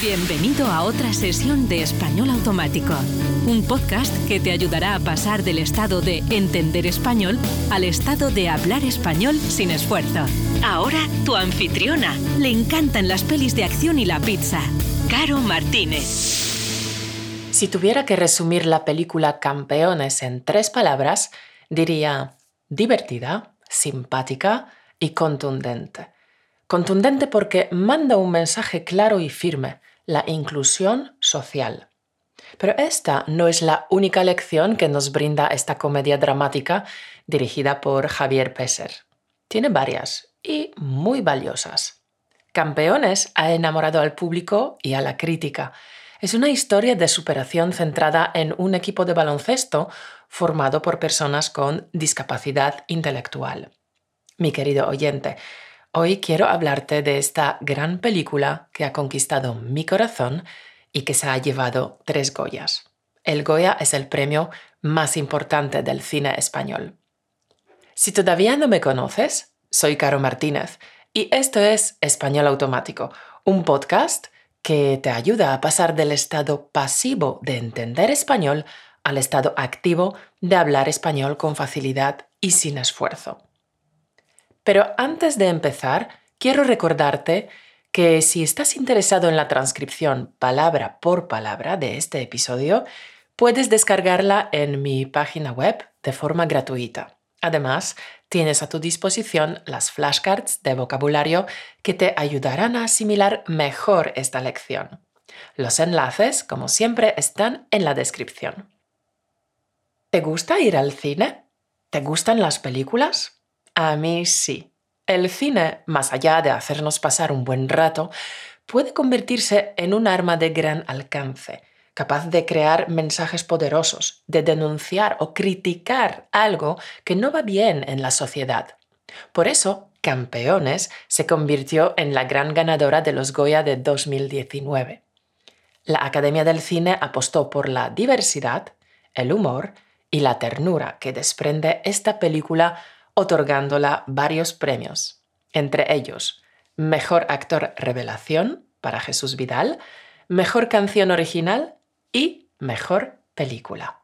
Bienvenido a otra sesión de Español Automático, un podcast que te ayudará a pasar del estado de entender español al estado de hablar español sin esfuerzo. Ahora tu anfitriona. Le encantan las pelis de acción y la pizza. Caro Martínez. Si tuviera que resumir la película Campeones en tres palabras, diría divertida, simpática y contundente. Contundente porque manda un mensaje claro y firme la inclusión social. Pero esta no es la única lección que nos brinda esta comedia dramática dirigida por Javier Pesser. Tiene varias y muy valiosas. Campeones ha enamorado al público y a la crítica. Es una historia de superación centrada en un equipo de baloncesto formado por personas con discapacidad intelectual. Mi querido oyente, Hoy quiero hablarte de esta gran película que ha conquistado mi corazón y que se ha llevado tres Goyas. El Goya es el premio más importante del cine español. Si todavía no me conoces, soy Caro Martínez y esto es Español Automático, un podcast que te ayuda a pasar del estado pasivo de entender español al estado activo de hablar español con facilidad y sin esfuerzo. Pero antes de empezar, quiero recordarte que si estás interesado en la transcripción palabra por palabra de este episodio, puedes descargarla en mi página web de forma gratuita. Además, tienes a tu disposición las flashcards de vocabulario que te ayudarán a asimilar mejor esta lección. Los enlaces, como siempre, están en la descripción. ¿Te gusta ir al cine? ¿Te gustan las películas? A mí sí. El cine, más allá de hacernos pasar un buen rato, puede convertirse en un arma de gran alcance, capaz de crear mensajes poderosos, de denunciar o criticar algo que no va bien en la sociedad. Por eso, Campeones se convirtió en la gran ganadora de los Goya de 2019. La Academia del Cine apostó por la diversidad, el humor y la ternura que desprende esta película otorgándola varios premios, entre ellos Mejor Actor Revelación para Jesús Vidal, Mejor Canción Original y Mejor Película.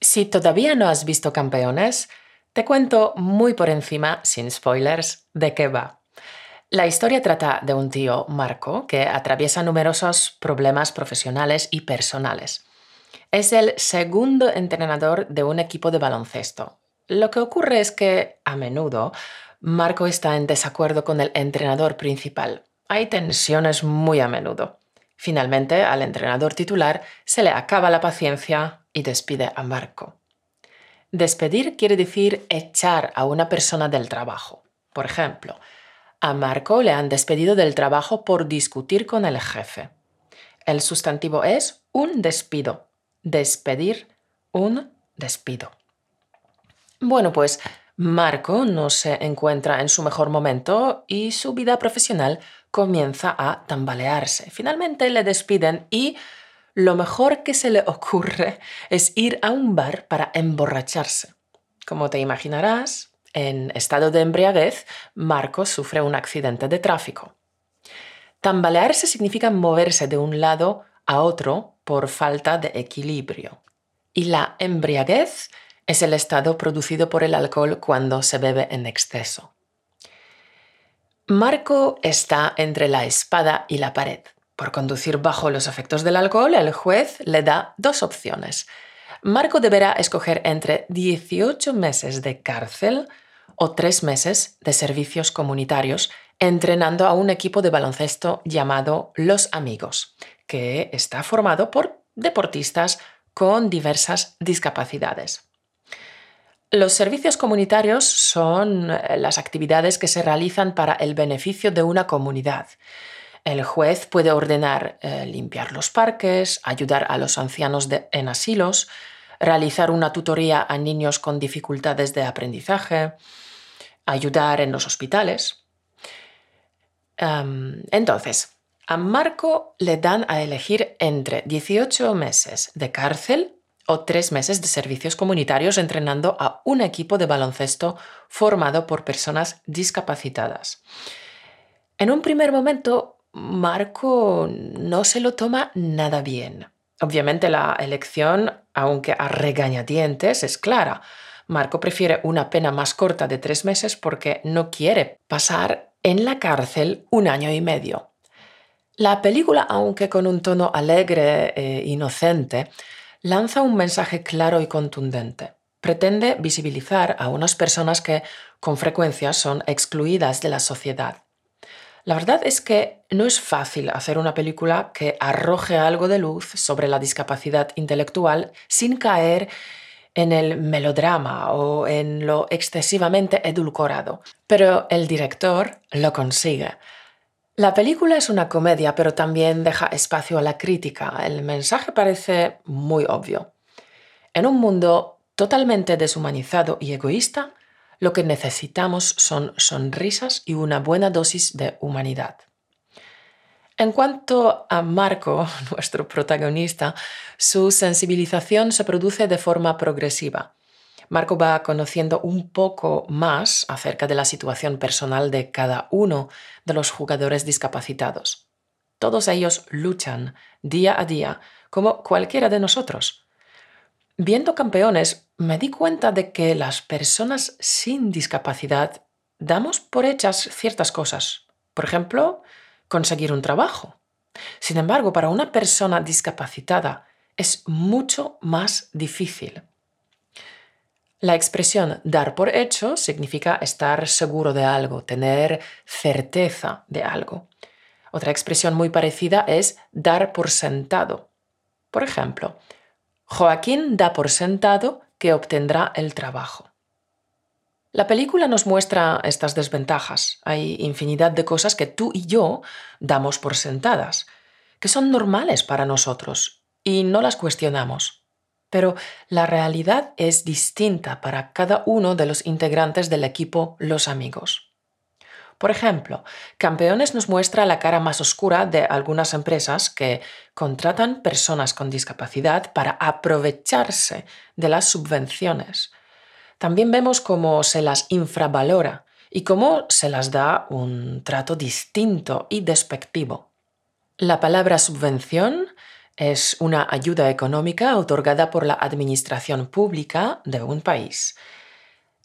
Si todavía no has visto Campeones, te cuento muy por encima, sin spoilers, de qué va. La historia trata de un tío, Marco, que atraviesa numerosos problemas profesionales y personales. Es el segundo entrenador de un equipo de baloncesto, lo que ocurre es que, a menudo, Marco está en desacuerdo con el entrenador principal. Hay tensiones muy a menudo. Finalmente, al entrenador titular se le acaba la paciencia y despide a Marco. Despedir quiere decir echar a una persona del trabajo. Por ejemplo, a Marco le han despedido del trabajo por discutir con el jefe. El sustantivo es un despido. Despedir, un despido. Bueno, pues Marco no se encuentra en su mejor momento y su vida profesional comienza a tambalearse. Finalmente le despiden y lo mejor que se le ocurre es ir a un bar para emborracharse. Como te imaginarás, en estado de embriaguez, Marco sufre un accidente de tráfico. Tambalearse significa moverse de un lado a otro por falta de equilibrio. Y la embriaguez es el estado producido por el alcohol cuando se bebe en exceso. Marco está entre la espada y la pared. Por conducir bajo los efectos del alcohol, el juez le da dos opciones. Marco deberá escoger entre 18 meses de cárcel o 3 meses de servicios comunitarios entrenando a un equipo de baloncesto llamado Los Amigos, que está formado por deportistas con diversas discapacidades. Los servicios comunitarios son eh, las actividades que se realizan para el beneficio de una comunidad. El juez puede ordenar eh, limpiar los parques, ayudar a los ancianos en asilos, realizar una tutoría a niños con dificultades de aprendizaje, ayudar en los hospitales. entonces, a Marco le dan a elegir entre 18 meses de cárcel o tres meses de servicios comunitarios entrenando a un equipo de baloncesto formado por personas discapacitadas. En un primer momento, Marco no se lo toma nada bien. Obviamente la elección, aunque a regañadientes, es clara. Marco prefiere una pena más corta de tres meses porque no quiere pasar en la cárcel un año y medio. La película, aunque con un tono alegre e inocente, lanza un mensaje claro y contundente. Pretende visibilizar a unas personas que con frecuencia son excluidas de la sociedad. La verdad es que no es fácil hacer una película que arroje algo de luz sobre la discapacidad intelectual sin caer en el melodrama o en lo excesivamente edulcorado. Pero el director lo consigue. La película es una comedia, pero también deja espacio a la crítica. El mensaje parece muy obvio. En un mundo totalmente deshumanizado y egoísta, lo que necesitamos son sonrisas y una buena dosis de humanidad. En cuanto a Marco, nuestro protagonista, su sensibilización se produce de forma progresiva. Marco va conociendo un poco más acerca de la situación personal de cada uno de los jugadores discapacitados. Todos ellos luchan día a día, como cualquiera de nosotros. Viendo campeones, me di cuenta de que las personas sin discapacidad damos por hechas ciertas cosas. Por ejemplo, conseguir un trabajo. Sin embargo, para una persona discapacitada es mucho más difícil. La expresión dar por hecho significa estar seguro de algo, tener certeza de algo. Otra expresión muy parecida es dar por sentado. Por ejemplo, Joaquín da por sentado que obtendrá el trabajo. La película nos muestra estas desventajas. Hay infinidad de cosas que tú y yo damos por sentadas, que son normales para nosotros y no las cuestionamos pero la realidad es distinta para cada uno de los integrantes del equipo Los Amigos. Por ejemplo, Campeones nos muestra la cara más oscura de algunas empresas que contratan personas con discapacidad para aprovecharse de las subvenciones. También vemos cómo se las infravalora y cómo se las da un trato distinto y despectivo. La palabra subvención es una ayuda económica otorgada por la administración pública de un país.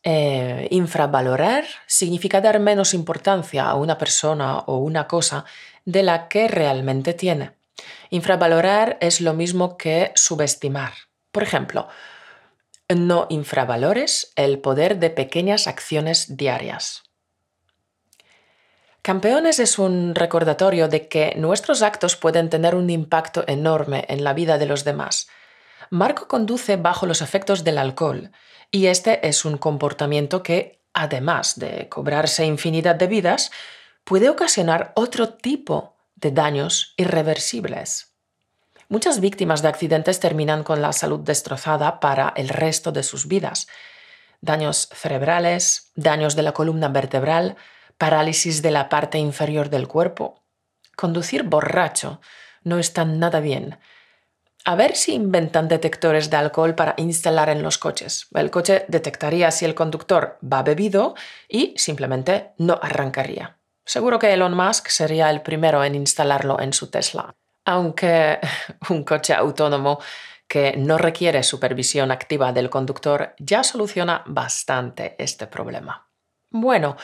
Eh, infravalorar significa dar menos importancia a una persona o una cosa de la que realmente tiene. Infravalorar es lo mismo que subestimar. Por ejemplo, no infravalores el poder de pequeñas acciones diarias. Campeones es un recordatorio de que nuestros actos pueden tener un impacto enorme en la vida de los demás. Marco conduce bajo los efectos del alcohol y este es un comportamiento que, además de cobrarse infinidad de vidas, puede ocasionar otro tipo de daños irreversibles. Muchas víctimas de accidentes terminan con la salud destrozada para el resto de sus vidas. Daños cerebrales, daños de la columna vertebral, parálisis de la parte inferior del cuerpo. Conducir borracho no está nada bien. A ver si inventan detectores de alcohol para instalar en los coches. El coche detectaría si el conductor va bebido y simplemente no arrancaría. Seguro que Elon Musk sería el primero en instalarlo en su Tesla. Aunque un coche autónomo que no requiere supervisión activa del conductor ya soluciona bastante este problema. Bueno,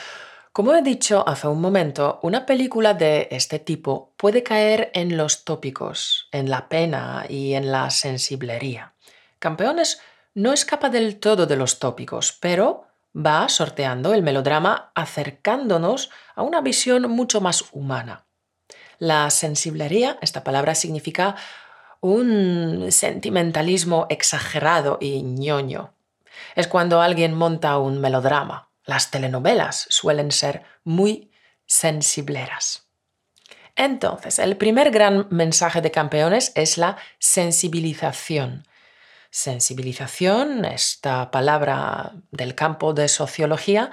como he dicho hace un momento, una película de este tipo puede caer en los tópicos, en la pena y en la sensiblería. Campeones no escapa del todo de los tópicos, pero va sorteando el melodrama acercándonos a una visión mucho más humana. La sensiblería, esta palabra significa un sentimentalismo exagerado y ñoño. Es cuando alguien monta un melodrama, las telenovelas suelen ser muy sensibleras. Entonces, el primer gran mensaje de campeones es la sensibilización. Sensibilización, esta palabra del campo de sociología,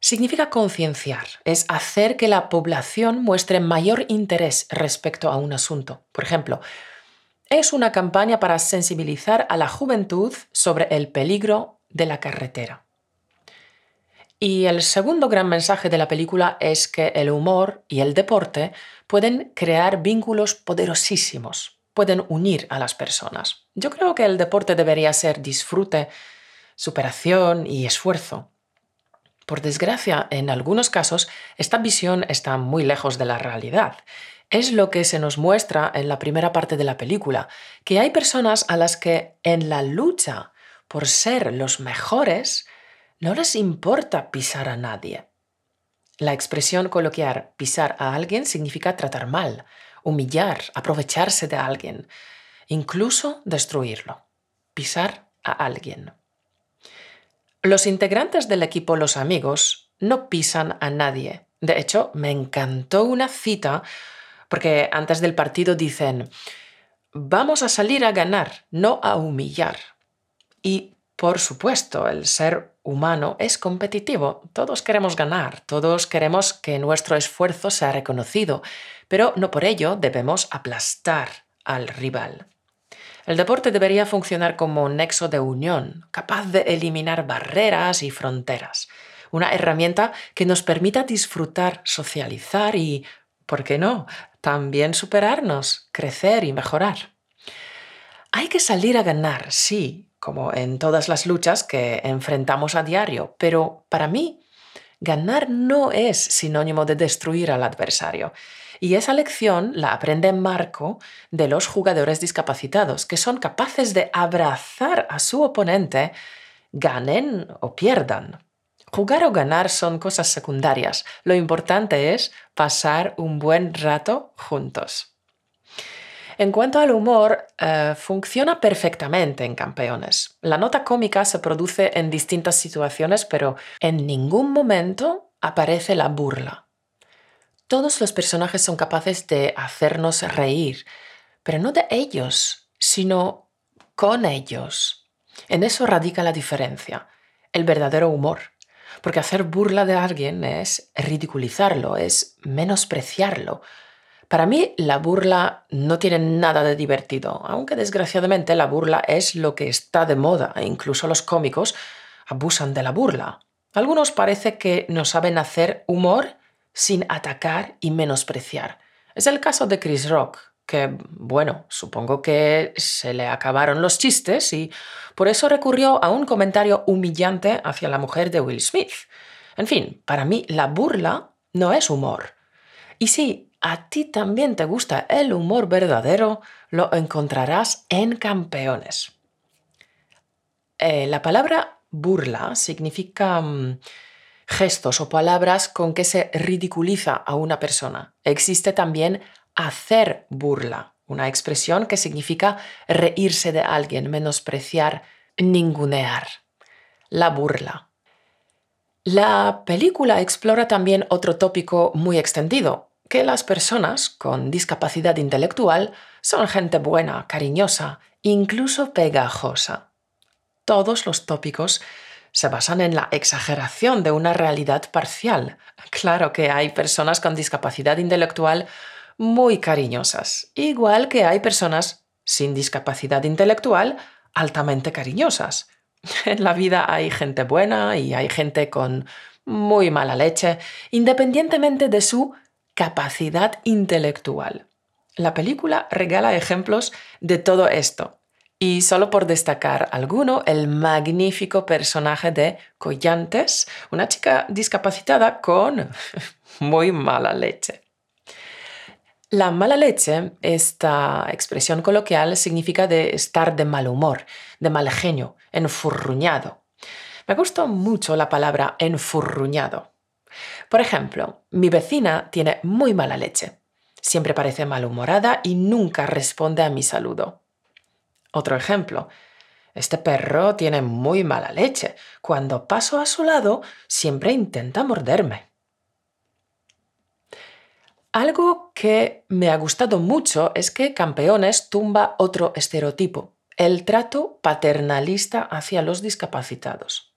significa concienciar, es hacer que la población muestre mayor interés respecto a un asunto. Por ejemplo, es una campaña para sensibilizar a la juventud sobre el peligro de la carretera. Y el segundo gran mensaje de la película es que el humor y el deporte pueden crear vínculos poderosísimos, pueden unir a las personas. Yo creo que el deporte debería ser disfrute, superación y esfuerzo. Por desgracia, en algunos casos, esta visión está muy lejos de la realidad. Es lo que se nos muestra en la primera parte de la película, que hay personas a las que en la lucha por ser los mejores, no les importa pisar a nadie. La expresión coloquial pisar a alguien significa tratar mal, humillar, aprovecharse de alguien, incluso destruirlo. Pisar a alguien. Los integrantes del equipo Los Amigos no pisan a nadie. De hecho, me encantó una cita porque antes del partido dicen, vamos a salir a ganar, no a humillar. Y por supuesto, el ser humano es competitivo. Todos queremos ganar, todos queremos que nuestro esfuerzo sea reconocido, pero no por ello debemos aplastar al rival. El deporte debería funcionar como un nexo de unión, capaz de eliminar barreras y fronteras. Una herramienta que nos permita disfrutar, socializar y, ¿por qué no?, también superarnos, crecer y mejorar. Hay que salir a ganar, sí, como en todas las luchas que enfrentamos a diario, pero para mí ganar no es sinónimo de destruir al adversario. Y esa lección la aprende Marco de los jugadores discapacitados, que son capaces de abrazar a su oponente, ganen o pierdan. Jugar o ganar son cosas secundarias. Lo importante es pasar un buen rato juntos. En cuanto al humor, eh, funciona perfectamente en Campeones. La nota cómica se produce en distintas situaciones, pero en ningún momento aparece la burla. Todos los personajes son capaces de hacernos reír, pero no de ellos, sino con ellos. En eso radica la diferencia, el verdadero humor. Porque hacer burla de alguien es ridiculizarlo, es menospreciarlo, para mí la burla no tiene nada de divertido, aunque desgraciadamente la burla es lo que está de moda e incluso los cómicos abusan de la burla. Algunos parece que no saben hacer humor sin atacar y menospreciar. Es el caso de Chris Rock, que, bueno, supongo que se le acabaron los chistes y por eso recurrió a un comentario humillante hacia la mujer de Will Smith. En fin, para mí la burla no es humor. Y sí, a ti también te gusta el humor verdadero, lo encontrarás en Campeones. Eh, la palabra burla significa mm, gestos o palabras con que se ridiculiza a una persona. Existe también hacer burla, una expresión que significa reírse de alguien, menospreciar, ningunear. La burla. La película explora también otro tópico muy extendido, que las personas con discapacidad intelectual son gente buena, cariñosa, incluso pegajosa. Todos los tópicos se basan en la exageración de una realidad parcial. Claro que hay personas con discapacidad intelectual muy cariñosas, igual que hay personas sin discapacidad intelectual altamente cariñosas. En la vida hay gente buena y hay gente con muy mala leche, independientemente de su capacidad intelectual. La película regala ejemplos de todo esto. Y solo por destacar alguno, el magnífico personaje de Collantes, una chica discapacitada con muy mala leche. La mala leche, esta expresión coloquial, significa de estar de mal humor, de mal genio, enfurruñado. Me gustó mucho la palabra enfurruñado. Por ejemplo, mi vecina tiene muy mala leche. Siempre parece malhumorada y nunca responde a mi saludo. Otro ejemplo. Este perro tiene muy mala leche. Cuando paso a su lado, siempre intenta morderme. Algo que me ha gustado mucho es que Campeones tumba otro estereotipo, el trato paternalista hacia los discapacitados.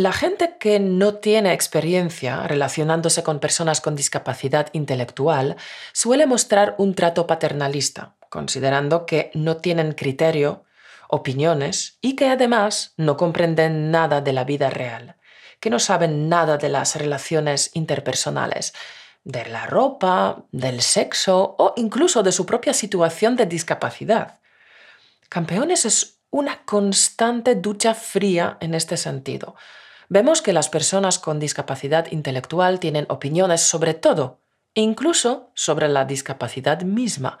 La gente que no tiene experiencia relacionándose con personas con discapacidad intelectual suele mostrar un trato paternalista, considerando que no tienen criterio, opiniones y que además no comprenden nada de la vida real, que no saben nada de las relaciones interpersonales, de la ropa, del sexo o incluso de su propia situación de discapacidad. Campeones es una constante ducha fría en este sentido. Vemos que las personas con discapacidad intelectual tienen opiniones sobre todo, incluso sobre la discapacidad misma.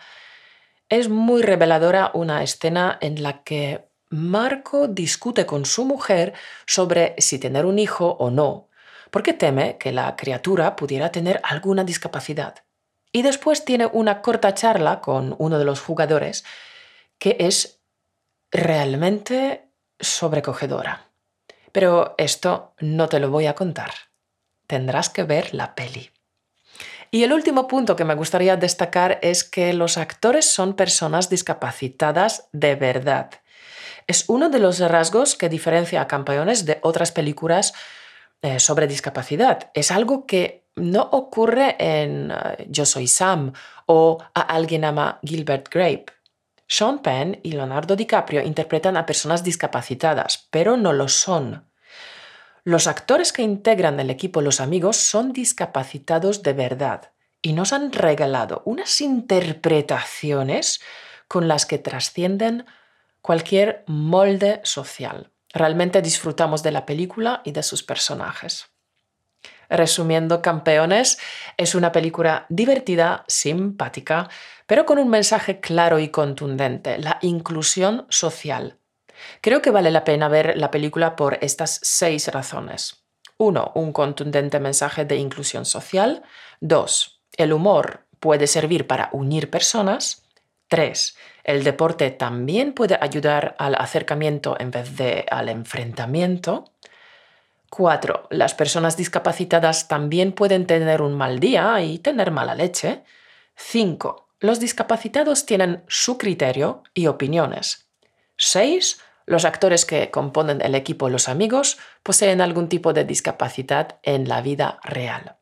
Es muy reveladora una escena en la que Marco discute con su mujer sobre si tener un hijo o no, porque teme que la criatura pudiera tener alguna discapacidad. Y después tiene una corta charla con uno de los jugadores que es realmente sobrecogedora. Pero esto no te lo voy a contar. Tendrás que ver la peli. Y el último punto que me gustaría destacar es que los actores son personas discapacitadas de verdad. Es uno de los rasgos que diferencia a Campeones de otras películas eh, sobre discapacidad. Es algo que no ocurre en eh, Yo soy Sam o a alguien ama Gilbert Grape. Sean Penn y Leonardo DiCaprio interpretan a personas discapacitadas, pero no lo son. Los actores que integran el equipo Los Amigos son discapacitados de verdad y nos han regalado unas interpretaciones con las que trascienden cualquier molde social. Realmente disfrutamos de la película y de sus personajes. Resumiendo, Campeones es una película divertida, simpática, pero con un mensaje claro y contundente, la inclusión social. Creo que vale la pena ver la película por estas seis razones. 1. Un contundente mensaje de inclusión social. 2. El humor puede servir para unir personas. 3. El deporte también puede ayudar al acercamiento en vez de al enfrentamiento. 4. Las personas discapacitadas también pueden tener un mal día y tener mala leche. 5. Los discapacitados tienen su criterio y opiniones. 6. Los actores que componen el equipo Los Amigos poseen algún tipo de discapacidad en la vida real.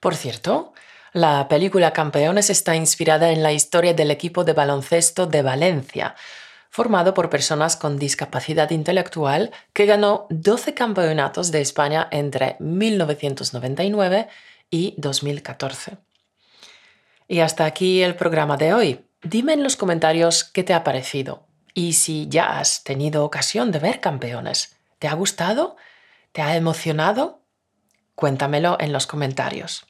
Por cierto, la película Campeones está inspirada en la historia del equipo de baloncesto de Valencia, formado por personas con discapacidad intelectual que ganó 12 campeonatos de España entre 1999 y 2014. Y hasta aquí el programa de hoy. Dime en los comentarios qué te ha parecido y si ya has tenido ocasión de ver campeones. ¿Te ha gustado? ¿Te ha emocionado? Cuéntamelo en los comentarios.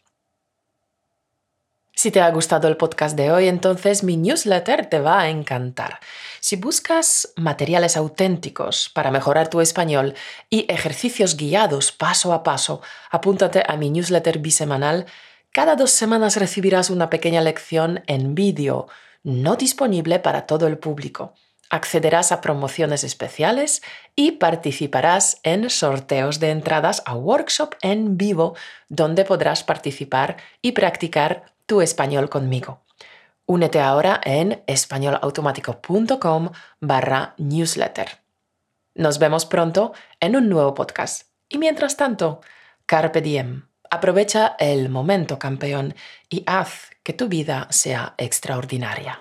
Si te ha gustado el podcast de hoy, entonces mi newsletter te va a encantar. Si buscas materiales auténticos para mejorar tu español y ejercicios guiados paso a paso, apúntate a mi newsletter bisemanal. Cada dos semanas recibirás una pequeña lección en vídeo, no disponible para todo el público. Accederás a promociones especiales y participarás en sorteos de entradas a workshop en vivo donde podrás participar y practicar tu español conmigo. Únete ahora en españolautomático.com barra newsletter. Nos vemos pronto en un nuevo podcast. Y mientras tanto, carpe diem. Aprovecha el momento, campeón, y haz que tu vida sea extraordinaria.